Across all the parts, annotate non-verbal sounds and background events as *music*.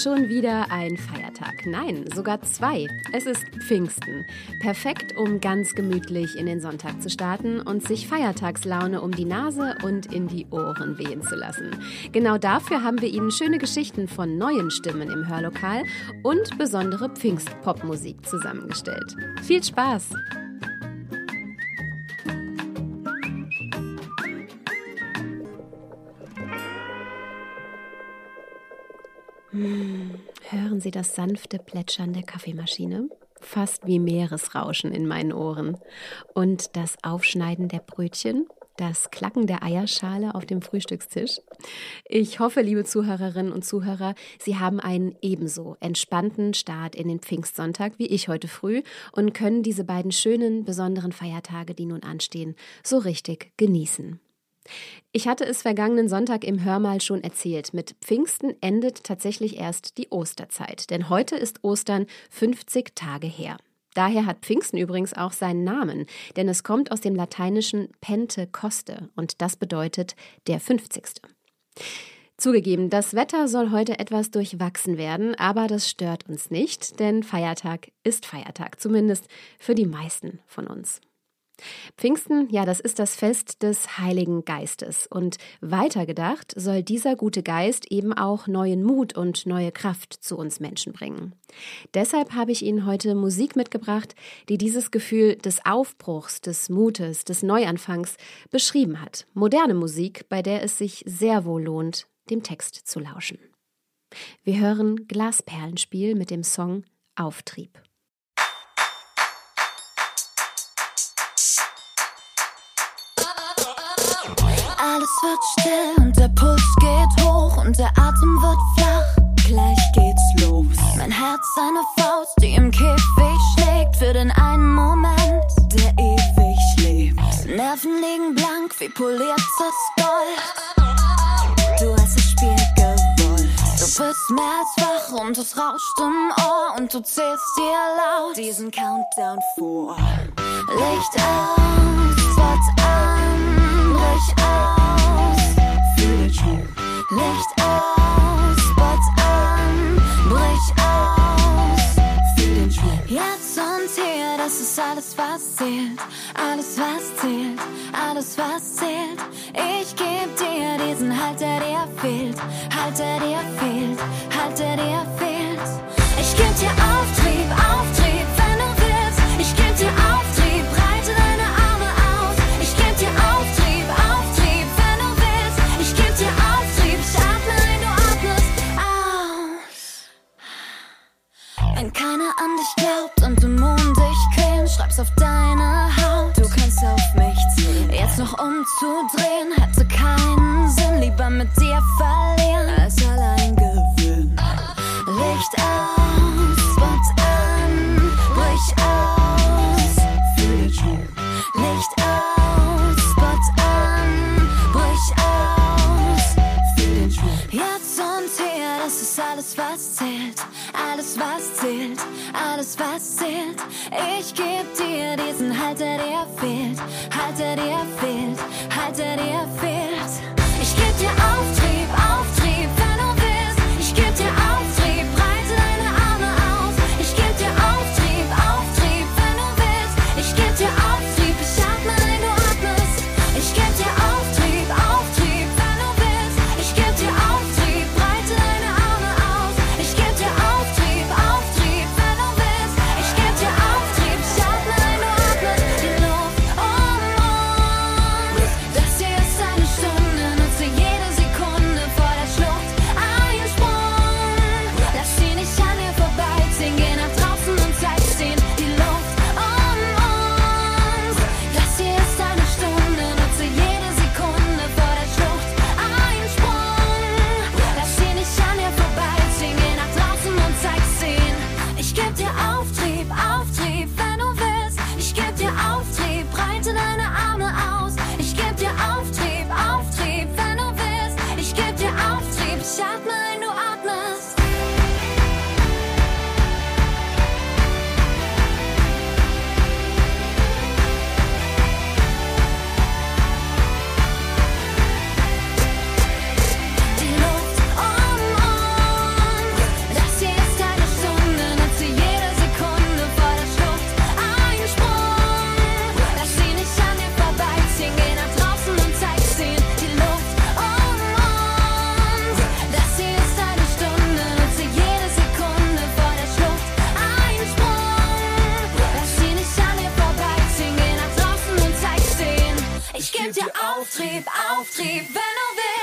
Schon wieder ein Feiertag. Nein, sogar zwei. Es ist Pfingsten. Perfekt, um ganz gemütlich in den Sonntag zu starten und sich Feiertagslaune um die Nase und in die Ohren wehen zu lassen. Genau dafür haben wir Ihnen schöne Geschichten von neuen Stimmen im Hörlokal und besondere Pfingstpopmusik zusammengestellt. Viel Spaß! Hören Sie das sanfte Plätschern der Kaffeemaschine? Fast wie Meeresrauschen in meinen Ohren. Und das Aufschneiden der Brötchen? Das Klacken der Eierschale auf dem Frühstückstisch? Ich hoffe, liebe Zuhörerinnen und Zuhörer, Sie haben einen ebenso entspannten Start in den Pfingstsonntag wie ich heute früh und können diese beiden schönen, besonderen Feiertage, die nun anstehen, so richtig genießen. Ich hatte es vergangenen Sonntag im Hörmal schon erzählt. Mit Pfingsten endet tatsächlich erst die Osterzeit, denn heute ist Ostern 50 Tage her. Daher hat Pfingsten übrigens auch seinen Namen, denn es kommt aus dem lateinischen Pentekoste und das bedeutet der 50. Zugegeben, das Wetter soll heute etwas durchwachsen werden, aber das stört uns nicht, denn Feiertag ist Feiertag, zumindest für die meisten von uns. Pfingsten, ja, das ist das Fest des Heiligen Geistes. Und weitergedacht soll dieser gute Geist eben auch neuen Mut und neue Kraft zu uns Menschen bringen. Deshalb habe ich Ihnen heute Musik mitgebracht, die dieses Gefühl des Aufbruchs, des Mutes, des Neuanfangs beschrieben hat. Moderne Musik, bei der es sich sehr wohl lohnt, dem Text zu lauschen. Wir hören Glasperlenspiel mit dem Song Auftrieb. Alles wird still und der Puls geht hoch und der Atem wird flach. Gleich geht's los. Mein Herz eine Faust, die im Käfig schlägt für den einen Moment, der ewig lebt. Nerven liegen blank wie poliertes Gold. Du hast das Spiel gewollt. Du bist mehr als wach und es rauscht im Ohr und du zählst dir laut diesen Countdown vor. Licht aus, Spot an, brich Schwung. Licht aus, Spot an, brich aus, fühl den Schwung. Jetzt und hier, das ist alles, was zählt, alles, was zählt, alles, was zählt. Ich geb dir diesen Halt, der dir fehlt, Halt, der dir fehlt, Halt, der dir fehlt. Ich geb dir Auftrieb, Auftrieb, an dich glaubt und Dämonen dich quälen, schreib's auf deine Haut. Du kannst auf mich zählen. Jetzt noch umzudrehen, hätte keinen Ich geb dir diesen Halt, der fehlt, Halt, der fehlt, Halt, der fehlt. Ich geb dir Auftrieb, dir Auftrieb, Auftrieb, wenn du willst.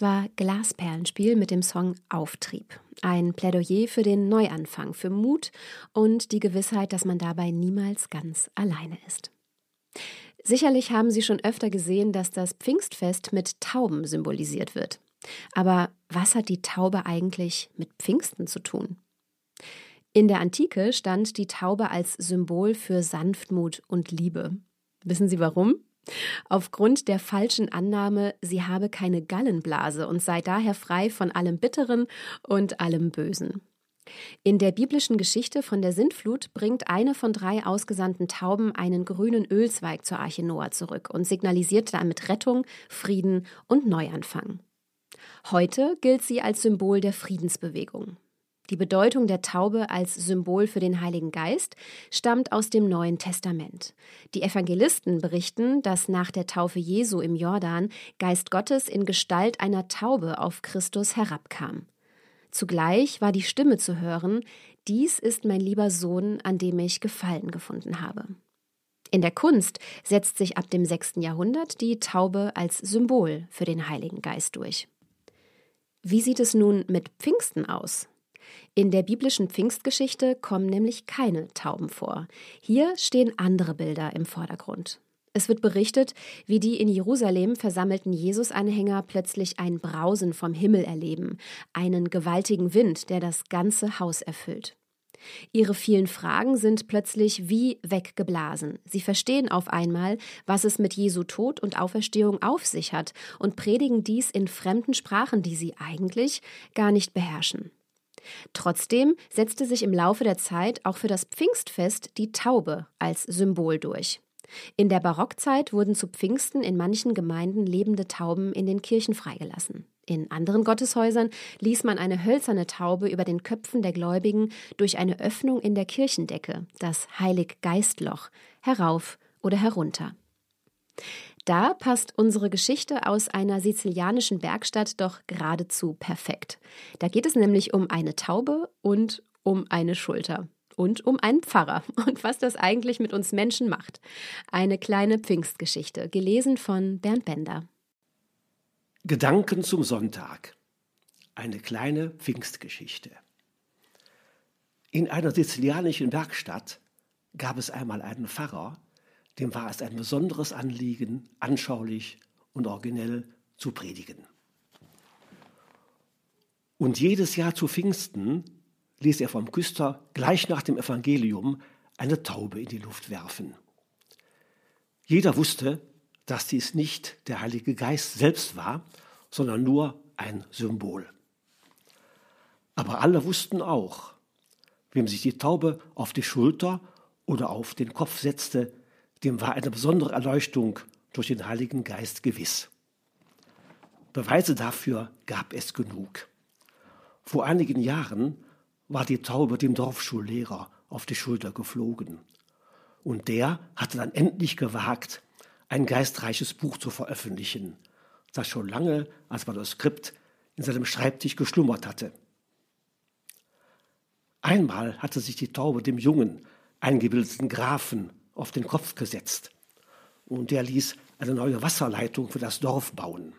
Das war Glasperlenspiel mit dem Song Auftrieb. Ein Plädoyer für den Neuanfang, für Mut und die Gewissheit, dass man dabei niemals ganz alleine ist. Sicherlich haben Sie schon öfter gesehen, dass das Pfingstfest mit Tauben symbolisiert wird. Aber was hat die Taube eigentlich mit Pfingsten zu tun? In der Antike stand die Taube als Symbol für Sanftmut und Liebe. Wissen Sie warum? Aufgrund der falschen Annahme, sie habe keine Gallenblase und sei daher frei von allem Bitteren und allem Bösen. In der biblischen Geschichte von der Sintflut bringt eine von drei ausgesandten Tauben einen grünen Ölzweig zur Arche Noah zurück und signalisiert damit Rettung, Frieden und Neuanfang. Heute gilt sie als Symbol der Friedensbewegung. Die Bedeutung der Taube als Symbol für den Heiligen Geist stammt aus dem Neuen Testament. Die Evangelisten berichten, dass nach der Taufe Jesu im Jordan Geist Gottes in Gestalt einer Taube auf Christus herabkam. Zugleich war die Stimme zu hören, dies ist mein lieber Sohn, an dem ich Gefallen gefunden habe. In der Kunst setzt sich ab dem 6. Jahrhundert die Taube als Symbol für den Heiligen Geist durch. Wie sieht es nun mit Pfingsten aus? In der biblischen Pfingstgeschichte kommen nämlich keine Tauben vor. Hier stehen andere Bilder im Vordergrund. Es wird berichtet, wie die in Jerusalem versammelten Jesus-Anhänger plötzlich ein Brausen vom Himmel erleben, einen gewaltigen Wind, der das ganze Haus erfüllt. Ihre vielen Fragen sind plötzlich wie weggeblasen. Sie verstehen auf einmal, was es mit Jesu Tod und Auferstehung auf sich hat und predigen dies in fremden Sprachen, die sie eigentlich gar nicht beherrschen. Trotzdem setzte sich im Laufe der Zeit auch für das Pfingstfest die Taube als Symbol durch. In der Barockzeit wurden zu Pfingsten in manchen Gemeinden lebende Tauben in den Kirchen freigelassen. In anderen Gotteshäusern ließ man eine hölzerne Taube über den Köpfen der Gläubigen durch eine Öffnung in der Kirchendecke, das Heiliggeistloch, herauf oder herunter. Da passt unsere Geschichte aus einer sizilianischen Bergstadt doch geradezu perfekt. Da geht es nämlich um eine Taube und um eine Schulter und um einen Pfarrer *laughs* und was das eigentlich mit uns Menschen macht. Eine kleine Pfingstgeschichte, gelesen von Bernd Bender. Gedanken zum Sonntag. Eine kleine Pfingstgeschichte. In einer sizilianischen Werkstatt gab es einmal einen Pfarrer, dem war es ein besonderes Anliegen, anschaulich und originell zu predigen. Und jedes Jahr zu Pfingsten ließ er vom Küster gleich nach dem Evangelium eine Taube in die Luft werfen. Jeder wusste, dass dies nicht der Heilige Geist selbst war, sondern nur ein Symbol. Aber alle wussten auch, Wem sich die Taube auf die Schulter oder auf den Kopf setzte, dem war eine besondere Erleuchtung durch den Heiligen Geist gewiss. Beweise dafür gab es genug. Vor einigen Jahren war die Taube dem Dorfschullehrer auf die Schulter geflogen. Und der hatte dann endlich gewagt, ein geistreiches Buch zu veröffentlichen, das schon lange als Manuskript in seinem Schreibtisch geschlummert hatte. Einmal hatte sich die Taube dem jungen, eingebildeten Grafen auf den Kopf gesetzt, und der ließ eine neue Wasserleitung für das Dorf bauen.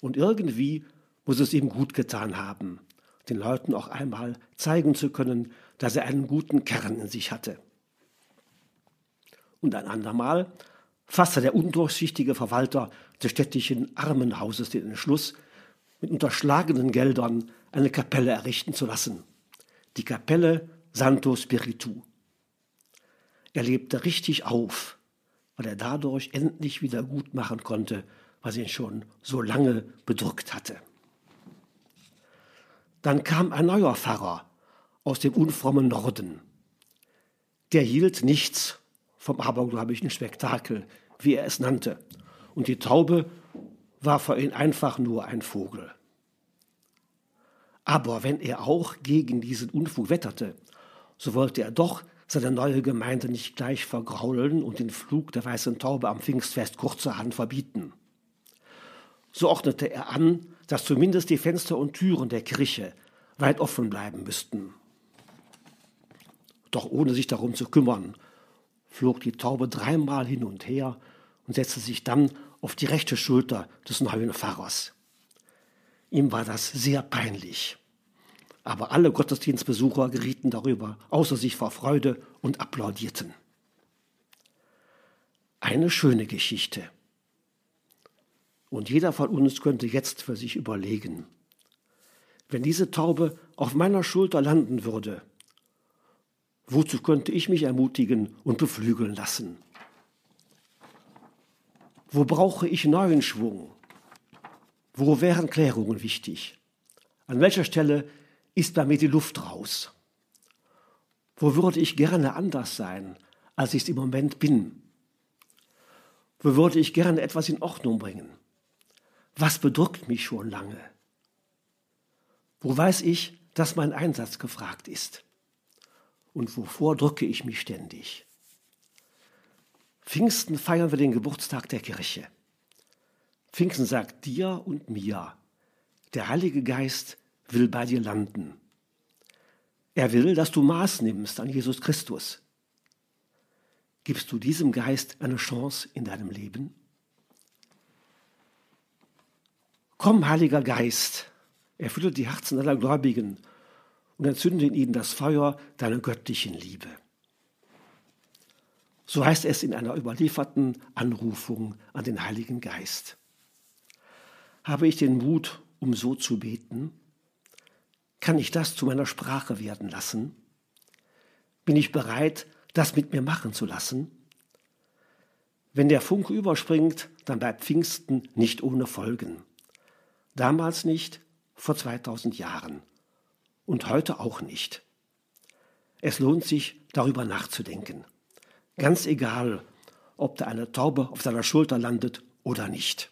Und irgendwie muss es ihm gut getan haben, den Leuten auch einmal zeigen zu können, dass er einen guten Kern in sich hatte. Und ein andermal fasste der undurchsichtige Verwalter des städtischen Armenhauses den Entschluss, mit unterschlagenen Geldern eine Kapelle errichten zu lassen. Die Kapelle Santo Spiritu. Er lebte richtig auf, weil er dadurch endlich wieder gut machen konnte, was ihn schon so lange bedrückt hatte. Dann kam ein neuer Pfarrer aus dem unfrommen Norden. Der hielt nichts vom abergläubischen Spektakel, wie er es nannte, und die Taube war für ihn einfach nur ein Vogel. Aber wenn er auch gegen diesen Unfug wetterte, so wollte er doch seine neue Gemeinde nicht gleich vergraulen und den Flug der weißen Taube am Pfingstfest kurzerhand verbieten. So ordnete er an, dass zumindest die Fenster und Türen der Kirche weit offen bleiben müssten. Doch ohne sich darum zu kümmern, flog die Taube dreimal hin und her und setzte sich dann auf die rechte Schulter des neuen Pfarrers. Ihm war das sehr peinlich. Aber alle Gottesdienstbesucher gerieten darüber außer sich vor Freude und applaudierten. Eine schöne Geschichte. Und jeder von uns könnte jetzt für sich überlegen, wenn diese Taube auf meiner Schulter landen würde, wozu könnte ich mich ermutigen und beflügeln lassen? Wo brauche ich neuen Schwung? Wo wären Klärungen wichtig? An welcher Stelle ist bei mir die Luft raus? Wo würde ich gerne anders sein, als ich es im Moment bin? Wo würde ich gerne etwas in Ordnung bringen? Was bedrückt mich schon lange? Wo weiß ich, dass mein Einsatz gefragt ist? Und wovor drücke ich mich ständig? Pfingsten feiern wir den Geburtstag der Kirche. Pfingsten sagt dir und mir, der Heilige Geist will bei dir landen. Er will, dass du Maß nimmst an Jesus Christus. Gibst du diesem Geist eine Chance in deinem Leben? Komm, Heiliger Geist, erfülle die Herzen aller Gläubigen und entzünde in ihnen das Feuer deiner göttlichen Liebe. So heißt es in einer überlieferten Anrufung an den Heiligen Geist. Habe ich den Mut, um so zu beten? Kann ich das zu meiner Sprache werden lassen? Bin ich bereit, das mit mir machen zu lassen? Wenn der Funke überspringt, dann bleibt Pfingsten nicht ohne Folgen. Damals nicht, vor 2000 Jahren. Und heute auch nicht. Es lohnt sich, darüber nachzudenken. Ganz egal, ob da eine Taube auf seiner Schulter landet oder nicht.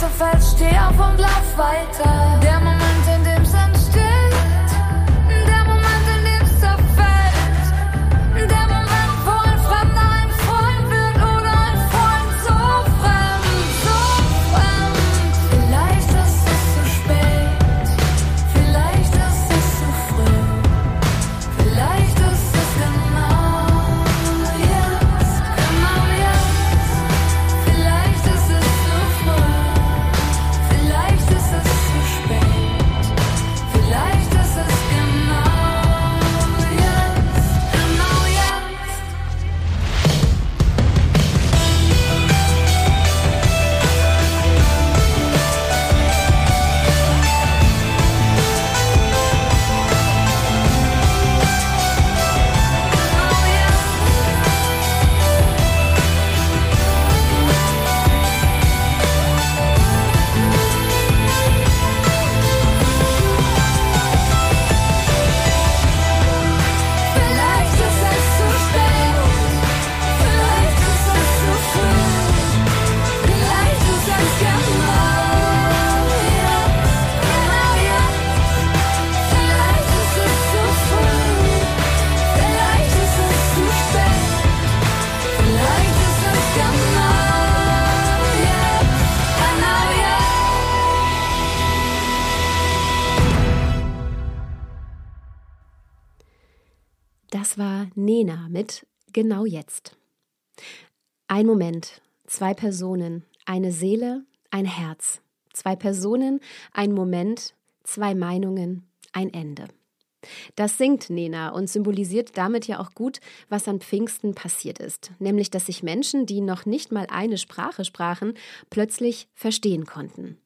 und fällt, steh auf und lauf weiter. Der Moment mit Genau jetzt. Ein Moment, zwei Personen, eine Seele, ein Herz. Zwei Personen, ein Moment, zwei Meinungen, ein Ende. Das singt Nena und symbolisiert damit ja auch gut, was an Pfingsten passiert ist, nämlich dass sich Menschen, die noch nicht mal eine Sprache sprachen, plötzlich verstehen konnten.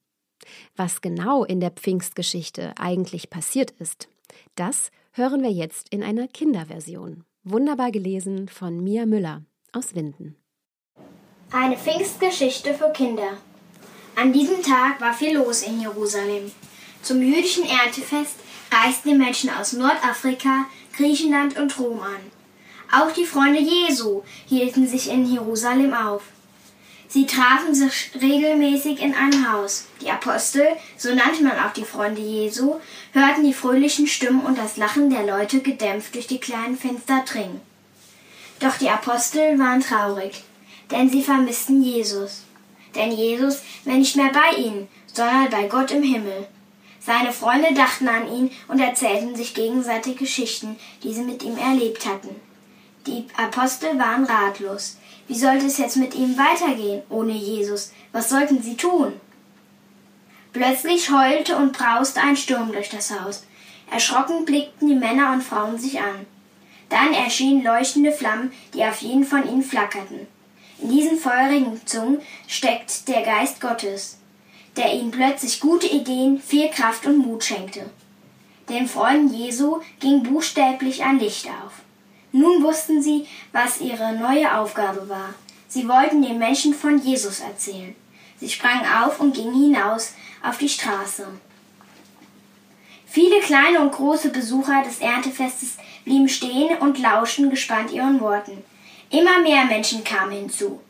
Was genau in der Pfingstgeschichte eigentlich passiert ist, das hören wir jetzt in einer Kinderversion. Wunderbar gelesen von Mia Müller aus Winden. Eine Pfingstgeschichte für Kinder. An diesem Tag war viel los in Jerusalem. Zum jüdischen Erntefest reisten die Menschen aus Nordafrika, Griechenland und Rom an. Auch die Freunde Jesu hielten sich in Jerusalem auf. Sie trafen sich regelmäßig in einem Haus. Die Apostel, so nannte man auch die Freunde Jesu, hörten die fröhlichen Stimmen und das Lachen der Leute gedämpft durch die kleinen Fenster dringen. Doch die Apostel waren traurig, denn sie vermissten Jesus. Denn Jesus war nicht mehr bei ihnen, sondern bei Gott im Himmel. Seine Freunde dachten an ihn und erzählten sich gegenseitig Geschichten, die sie mit ihm erlebt hatten. Die Apostel waren ratlos. Wie sollte es jetzt mit ihnen weitergehen ohne Jesus? Was sollten sie tun? Plötzlich heulte und brauste ein Sturm durch das Haus. Erschrocken blickten die Männer und Frauen sich an. Dann erschienen leuchtende Flammen, die auf jeden von ihnen flackerten. In diesen feurigen Zungen steckt der Geist Gottes, der ihnen plötzlich gute Ideen, viel Kraft und Mut schenkte. Den Freunden Jesu ging buchstäblich ein Licht auf. Nun wussten sie, was ihre neue Aufgabe war. Sie wollten den Menschen von Jesus erzählen. Sie sprangen auf und gingen hinaus auf die Straße. Viele kleine und große Besucher des Erntefestes blieben stehen und lauschten gespannt ihren Worten. Immer mehr Menschen kamen hinzu.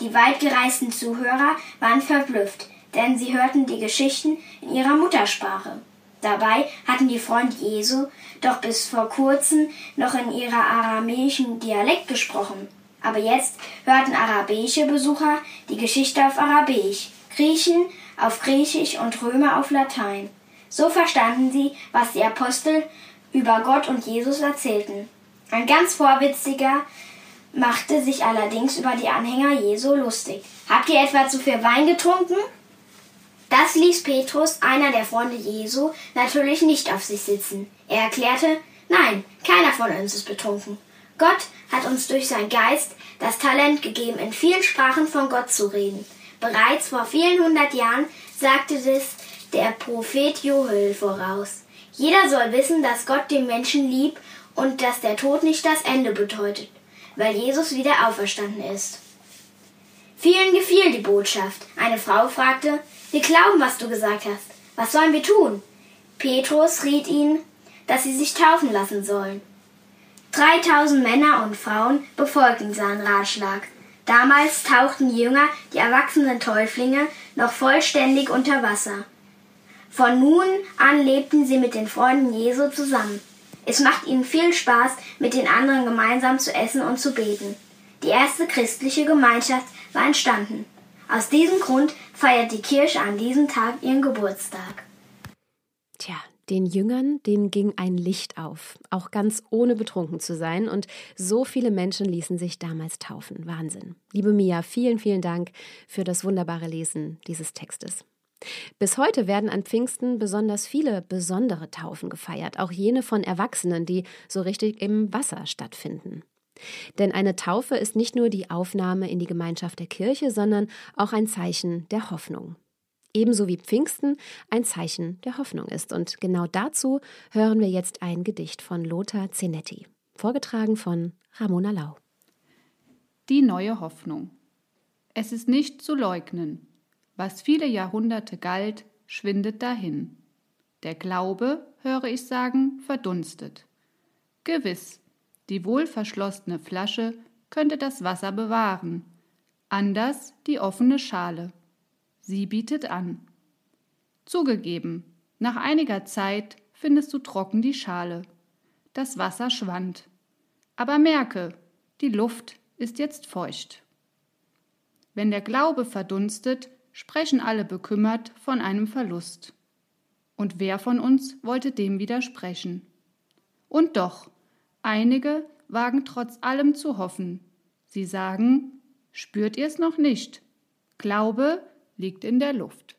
Die weitgereisten Zuhörer waren verblüfft, denn sie hörten die Geschichten in ihrer Muttersprache. Dabei hatten die Freunde Jesu doch bis vor kurzem noch in ihrer aramäischen Dialekt gesprochen. Aber jetzt hörten arabische Besucher die Geschichte auf Arabisch, Griechen auf Griechisch und Römer auf Latein. So verstanden sie, was die Apostel über Gott und Jesus erzählten. Ein ganz Vorwitziger machte sich allerdings über die Anhänger Jesu lustig. Habt ihr etwa zu viel Wein getrunken? Das ließ Petrus, einer der Freunde Jesu, natürlich nicht auf sich sitzen. Er erklärte, nein, keiner von uns ist betrunken. Gott hat uns durch seinen Geist das Talent gegeben, in vielen Sprachen von Gott zu reden. Bereits vor vielen hundert Jahren sagte das der Prophet Joel voraus. Jeder soll wissen, dass Gott den Menschen liebt und dass der Tod nicht das Ende bedeutet, weil Jesus wieder auferstanden ist. Vielen gefiel die Botschaft. Eine Frau fragte, wir glauben, was du gesagt hast. Was sollen wir tun? Petrus riet ihnen, dass sie sich taufen lassen sollen. 3000 Männer und Frauen befolgten seinen Ratschlag. Damals tauchten die Jünger, die erwachsenen Täuflinge, noch vollständig unter Wasser. Von nun an lebten sie mit den Freunden Jesu zusammen. Es macht ihnen viel Spaß, mit den anderen gemeinsam zu essen und zu beten. Die erste christliche Gemeinschaft war entstanden. Aus diesem Grund feiert die Kirche an diesem Tag ihren Geburtstag. Tja, den Jüngern, denen ging ein Licht auf, auch ganz ohne betrunken zu sein. Und so viele Menschen ließen sich damals taufen. Wahnsinn. Liebe Mia, vielen, vielen Dank für das wunderbare Lesen dieses Textes. Bis heute werden an Pfingsten besonders viele besondere Taufen gefeiert, auch jene von Erwachsenen, die so richtig im Wasser stattfinden. Denn eine Taufe ist nicht nur die Aufnahme in die Gemeinschaft der Kirche, sondern auch ein Zeichen der Hoffnung ebenso wie Pfingsten ein Zeichen der Hoffnung ist. Und genau dazu hören wir jetzt ein Gedicht von Lothar Zenetti, vorgetragen von Ramona Lau. Die neue Hoffnung. Es ist nicht zu leugnen, was viele Jahrhunderte galt, schwindet dahin. Der Glaube, höre ich sagen, verdunstet. Gewiss, die wohlverschlossene Flasche könnte das Wasser bewahren, anders die offene Schale. Sie bietet an. Zugegeben, nach einiger Zeit findest du trocken die Schale. Das Wasser schwand. Aber merke, die Luft ist jetzt feucht. Wenn der Glaube verdunstet, sprechen alle bekümmert von einem Verlust. Und wer von uns wollte dem widersprechen? Und doch, einige wagen trotz allem zu hoffen. Sie sagen, spürt ihr's noch nicht? Glaube liegt in der Luft.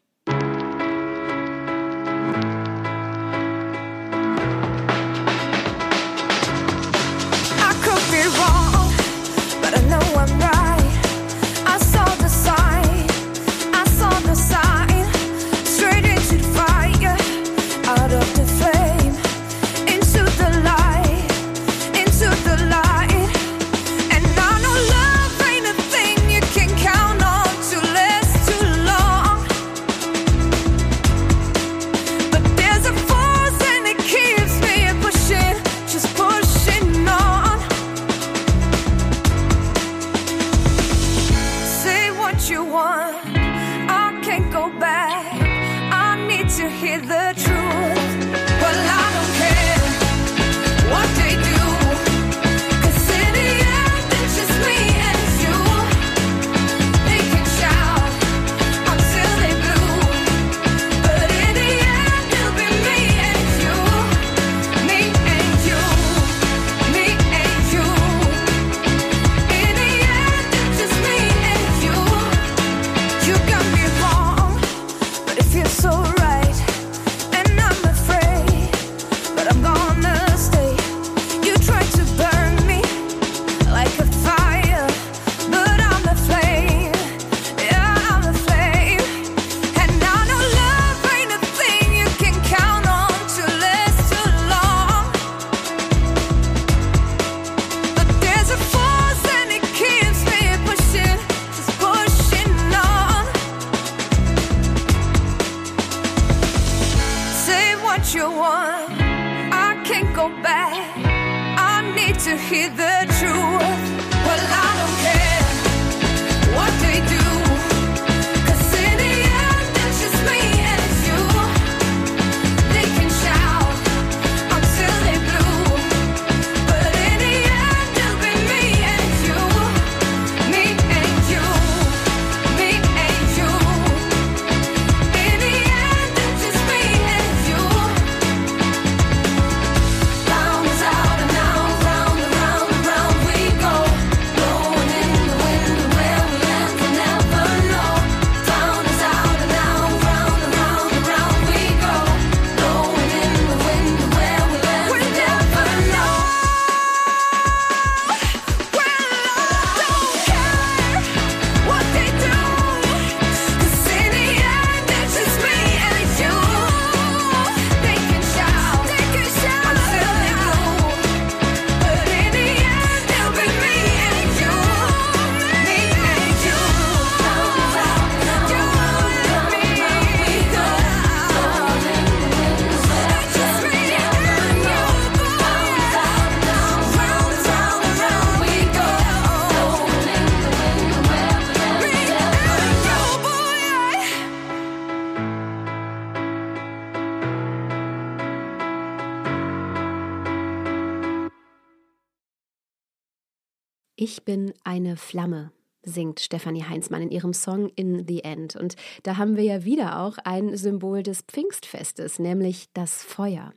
Flamme, singt Stefanie Heinzmann in ihrem Song In the End. Und da haben wir ja wieder auch ein Symbol des Pfingstfestes, nämlich das Feuer.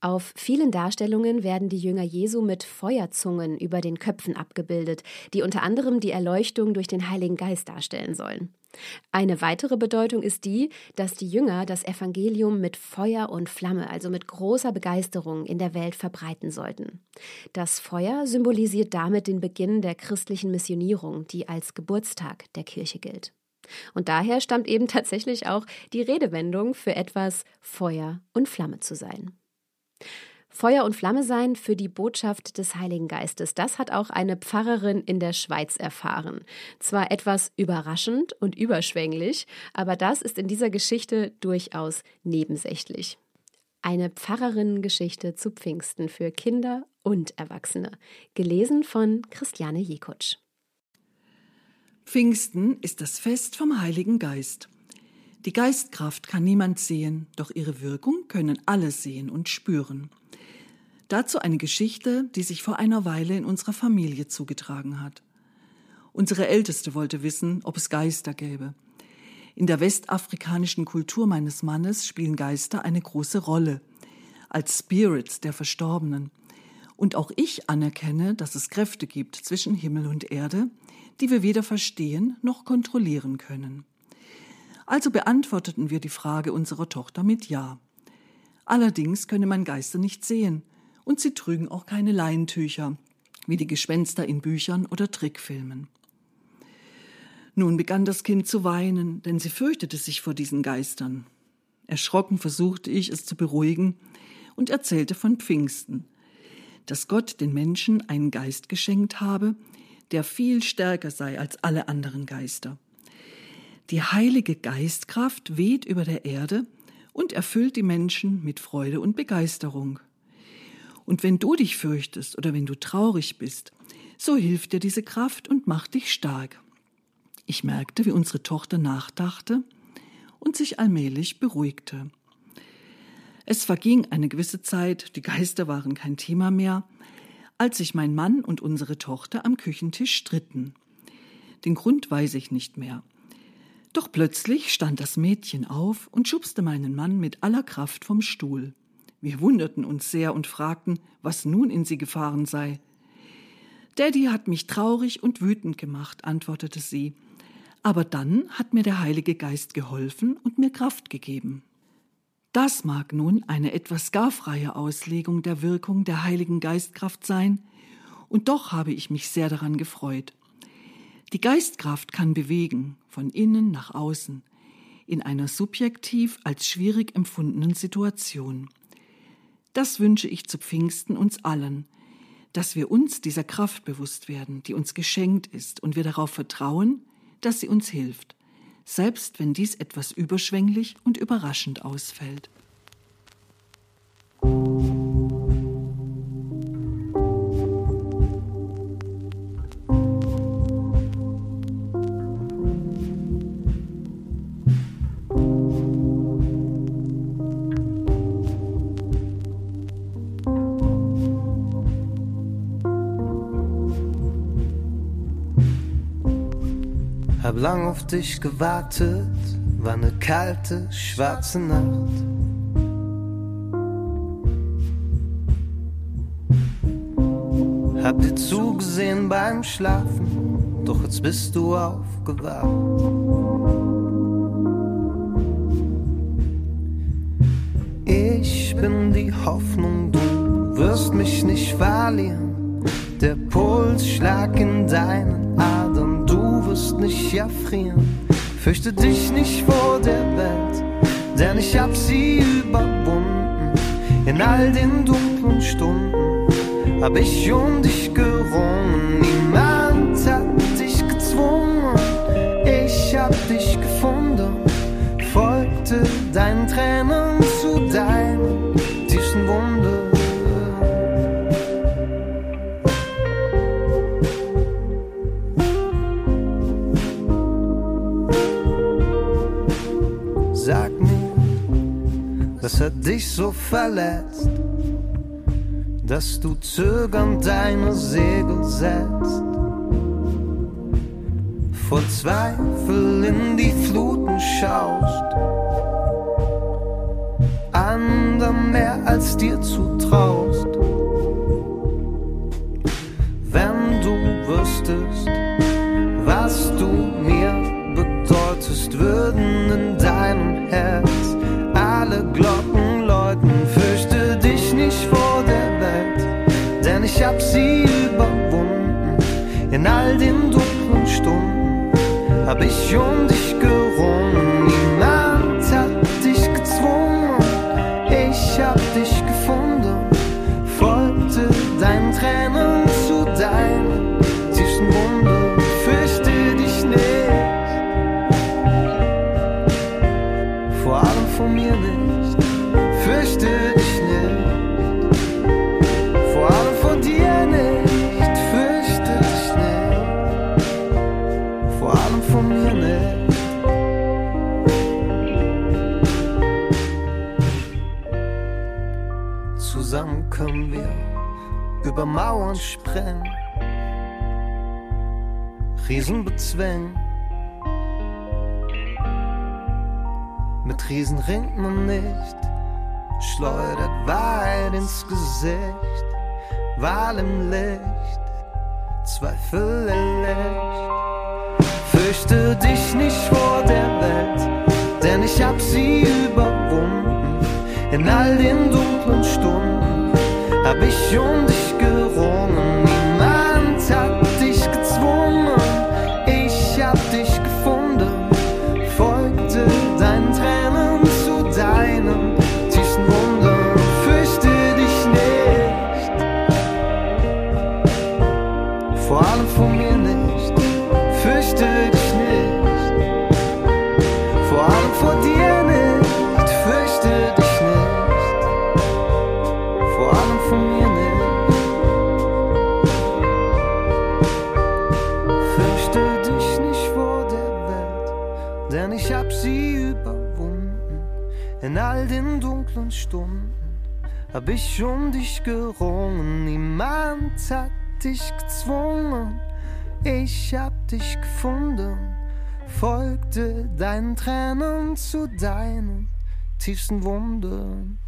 Auf vielen Darstellungen werden die Jünger Jesu mit Feuerzungen über den Köpfen abgebildet, die unter anderem die Erleuchtung durch den Heiligen Geist darstellen sollen. Eine weitere Bedeutung ist die, dass die Jünger das Evangelium mit Feuer und Flamme, also mit großer Begeisterung in der Welt verbreiten sollten. Das Feuer symbolisiert damit den Beginn der christlichen Missionierung, die als Geburtstag der Kirche gilt. Und daher stammt eben *laughs* tatsächlich auch die Redewendung für etwas Feuer und Flamme zu sein. Feuer und Flamme sein für die Botschaft des Heiligen Geistes. Das hat auch eine Pfarrerin in der Schweiz erfahren. Zwar etwas überraschend und überschwänglich, aber das ist in dieser Geschichte durchaus nebensächlich. Eine Pfarrerinnengeschichte zu Pfingsten für Kinder und Erwachsene. Gelesen von Christiane Jekutsch. Pfingsten ist das Fest vom Heiligen Geist. Die Geistkraft kann niemand sehen, doch ihre Wirkung können alle sehen und spüren. Dazu eine Geschichte, die sich vor einer Weile in unserer Familie zugetragen hat. Unsere Älteste wollte wissen, ob es Geister gäbe. In der westafrikanischen Kultur meines Mannes spielen Geister eine große Rolle, als Spirits der Verstorbenen. Und auch ich anerkenne, dass es Kräfte gibt zwischen Himmel und Erde, die wir weder verstehen noch kontrollieren können. Also beantworteten wir die Frage unserer Tochter mit Ja. Allerdings könne man Geister nicht sehen, und sie trügen auch keine Leintücher, wie die Gespenster in Büchern oder Trickfilmen. Nun begann das Kind zu weinen, denn sie fürchtete sich vor diesen Geistern. Erschrocken versuchte ich, es zu beruhigen und erzählte von Pfingsten, dass Gott den Menschen einen Geist geschenkt habe, der viel stärker sei als alle anderen Geister. Die heilige Geistkraft weht über der Erde und erfüllt die Menschen mit Freude und Begeisterung. Und wenn du dich fürchtest oder wenn du traurig bist, so hilft dir diese Kraft und macht dich stark. Ich merkte, wie unsere Tochter nachdachte und sich allmählich beruhigte. Es verging eine gewisse Zeit, die Geister waren kein Thema mehr, als sich mein Mann und unsere Tochter am Küchentisch stritten. Den Grund weiß ich nicht mehr. Doch plötzlich stand das Mädchen auf und schubste meinen Mann mit aller Kraft vom Stuhl. Wir wunderten uns sehr und fragten, was nun in sie gefahren sei. Daddy hat mich traurig und wütend gemacht, antwortete sie. Aber dann hat mir der Heilige Geist geholfen und mir Kraft gegeben. Das mag nun eine etwas gar freie Auslegung der Wirkung der Heiligen Geistkraft sein, und doch habe ich mich sehr daran gefreut. Die Geistkraft kann bewegen, von innen nach außen, in einer subjektiv als schwierig empfundenen Situation. Das wünsche ich zu Pfingsten uns allen, dass wir uns dieser Kraft bewusst werden, die uns geschenkt ist, und wir darauf vertrauen, dass sie uns hilft, selbst wenn dies etwas überschwänglich und überraschend ausfällt. Hab lang auf dich gewartet, war eine kalte, schwarze Nacht. Hab dir zugesehen beim Schlafen, doch jetzt bist du aufgewacht. Ich bin die Hoffnung, du wirst mich nicht verlieren. Der Pulsschlag in deinen wirst nicht erfrieren. Fürchte dich nicht vor der Welt, denn ich hab sie überwunden. In all den dunklen Stunden hab ich um dich gerungen. Niemand hat dich gezwungen, ich hab dich gefunden. Folgte deinen Tränen so verletzt, dass du zögernd deine Segel setzt? vor Zweifel in die Fluten schaust, anderen mehr als dir zutraust. Wenn du wüsstest, in all den dunklen Stunden hab ich um dich Mauern sprengen, Riesen bezwängen. Mit Riesen ringt man nicht, schleudert weit ins Gesicht, Wahl im Licht, Zweifel erlegt. Fürchte dich nicht vor der Welt, denn ich hab sie überwunden. In all den dunklen Stunden hab ich um dich gerungen. Niemand hat dunklen Stunden hab ich um dich gerungen. Niemand hat dich gezwungen. Ich hab dich gefunden, folgte deinen Tränen zu deinen tiefsten Wunden.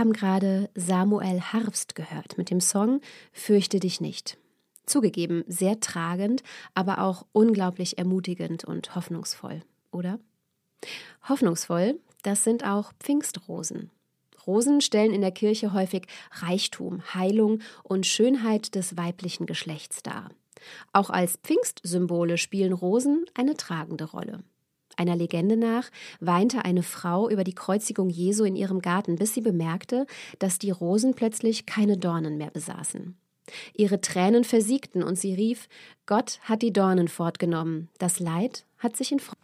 Haben gerade Samuel Harfst gehört mit dem Song Fürchte dich nicht. Zugegeben, sehr tragend, aber auch unglaublich ermutigend und hoffnungsvoll, oder? Hoffnungsvoll, das sind auch Pfingstrosen. Rosen stellen in der Kirche häufig Reichtum, Heilung und Schönheit des weiblichen Geschlechts dar. Auch als Pfingstsymbole spielen Rosen eine tragende Rolle. Einer Legende nach weinte eine Frau über die Kreuzigung Jesu in ihrem Garten, bis sie bemerkte, dass die Rosen plötzlich keine Dornen mehr besaßen. Ihre Tränen versiegten und sie rief: Gott hat die Dornen fortgenommen, das Leid hat sich in Freude.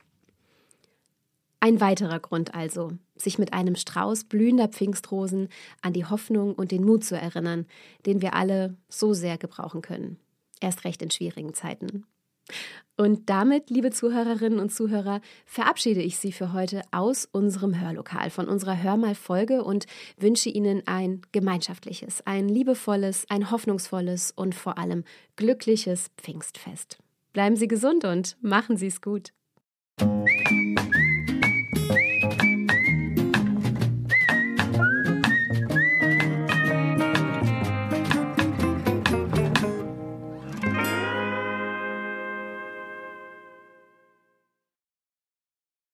Ein weiterer Grund also, sich mit einem Strauß blühender Pfingstrosen an die Hoffnung und den Mut zu erinnern, den wir alle so sehr gebrauchen können. Erst recht in schwierigen Zeiten. Und damit, liebe Zuhörerinnen und Zuhörer, verabschiede ich Sie für heute aus unserem Hörlokal, von unserer Hörmal-Folge und wünsche Ihnen ein gemeinschaftliches, ein liebevolles, ein hoffnungsvolles und vor allem glückliches Pfingstfest. Bleiben Sie gesund und machen Sie es gut.